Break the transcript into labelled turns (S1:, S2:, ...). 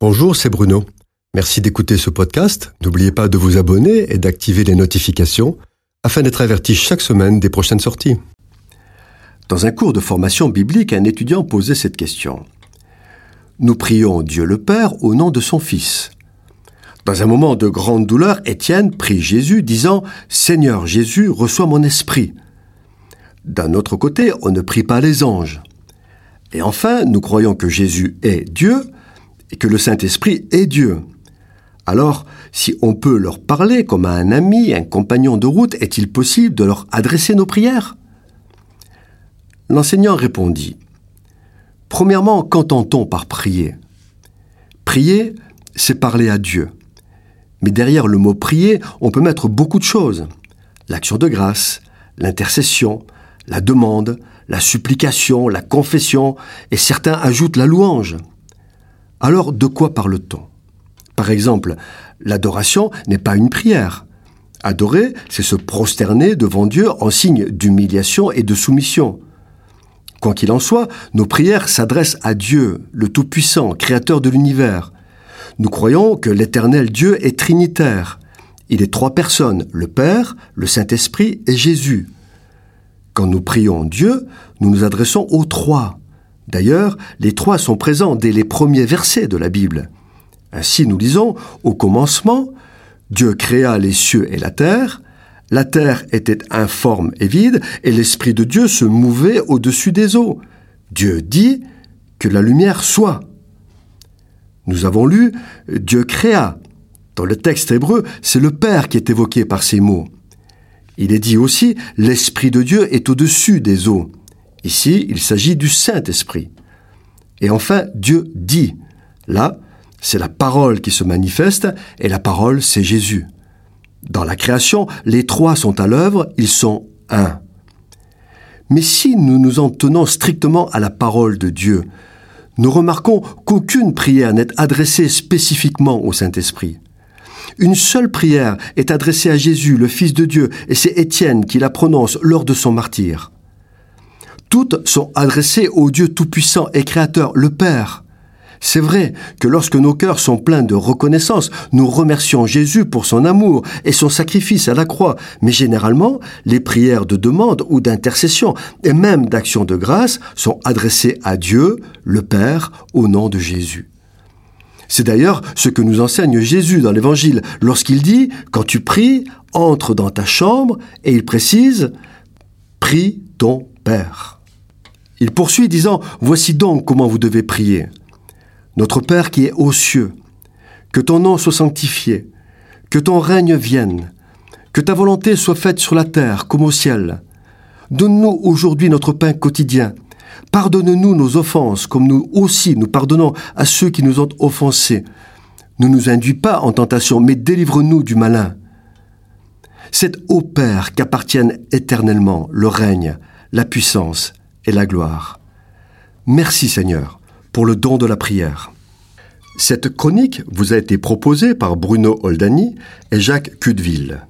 S1: Bonjour, c'est Bruno. Merci d'écouter ce podcast. N'oubliez pas de vous abonner et d'activer les notifications afin d'être averti chaque semaine des prochaines sorties. Dans un cours de formation biblique, un étudiant posait cette question. Nous prions Dieu le Père au nom de son Fils. Dans un moment de grande douleur, Étienne prie Jésus disant Seigneur Jésus, reçois mon esprit. D'un autre côté, on ne prie pas les anges. Et enfin, nous croyons que Jésus est Dieu et que le Saint-Esprit est Dieu. Alors, si on peut leur parler comme à un ami, un compagnon de route, est-il possible de leur adresser nos prières? L'enseignant répondit Premièrement, qu'entend-on par prier? Prier, c'est parler à Dieu. Mais derrière le mot prier, on peut mettre beaucoup de choses. L'action de grâce, l'intercession, la demande, la supplication, la confession, et certains ajoutent la louange. Alors de quoi parle-t-on? Par exemple, l'adoration n'est pas une prière. Adorer, c'est se prosterner devant Dieu en signe d'humiliation et de soumission. Quoi qu'il en soit, nos prières s'adressent à Dieu, le Tout-Puissant, Créateur de l'univers. Nous croyons que l'éternel Dieu est trinitaire. Il est trois personnes, le Père, le Saint-Esprit et Jésus. Quand nous prions Dieu, nous nous adressons aux trois. D'ailleurs, les trois sont présents dès les premiers versets de la Bible. Ainsi nous lisons, au commencement, Dieu créa les cieux et la terre, la terre était informe et vide, et l'Esprit de Dieu se mouvait au-dessus des eaux. Dieu dit que la lumière soit. Nous avons lu Dieu créa. Dans le texte hébreu, c'est le Père qui est évoqué par ces mots. Il est dit aussi, l'Esprit de Dieu est au-dessus des eaux. Ici, il s'agit du Saint-Esprit. Et enfin, Dieu dit. Là, c'est la parole qui se manifeste, et la parole, c'est Jésus. Dans la création, les trois sont à l'œuvre, ils sont un. Mais si nous nous en tenons strictement à la parole de Dieu, nous remarquons qu'aucune prière n'est adressée spécifiquement au Saint-Esprit. Une seule prière est adressée à Jésus, le Fils de Dieu, et c'est Étienne qui la prononce lors de son martyr. Toutes sont adressées au Dieu Tout-Puissant et Créateur, le Père. C'est vrai que lorsque nos cœurs sont pleins de reconnaissance, nous remercions Jésus pour son amour et son sacrifice à la croix, mais généralement, les prières de demande ou d'intercession et même d'action de grâce sont adressées à Dieu, le Père, au nom de Jésus. C'est d'ailleurs ce que nous enseigne Jésus dans l'Évangile lorsqu'il dit, quand tu pries, entre dans ta chambre, et il précise, prie ton Père. Il poursuit disant, voici donc comment vous devez prier. Notre Père qui est aux cieux, que ton nom soit sanctifié, que ton règne vienne, que ta volonté soit faite sur la terre comme au ciel. Donne-nous aujourd'hui notre pain quotidien Pardonne-nous nos offenses, comme nous aussi nous pardonnons à ceux qui nous ont offensés. Ne nous induis pas en tentation, mais délivre-nous du malin. C'est au Père qu'appartiennent éternellement le règne, la puissance et la gloire. Merci Seigneur pour le don de la prière. Cette chronique vous a été proposée par Bruno Oldani et Jacques Cudeville.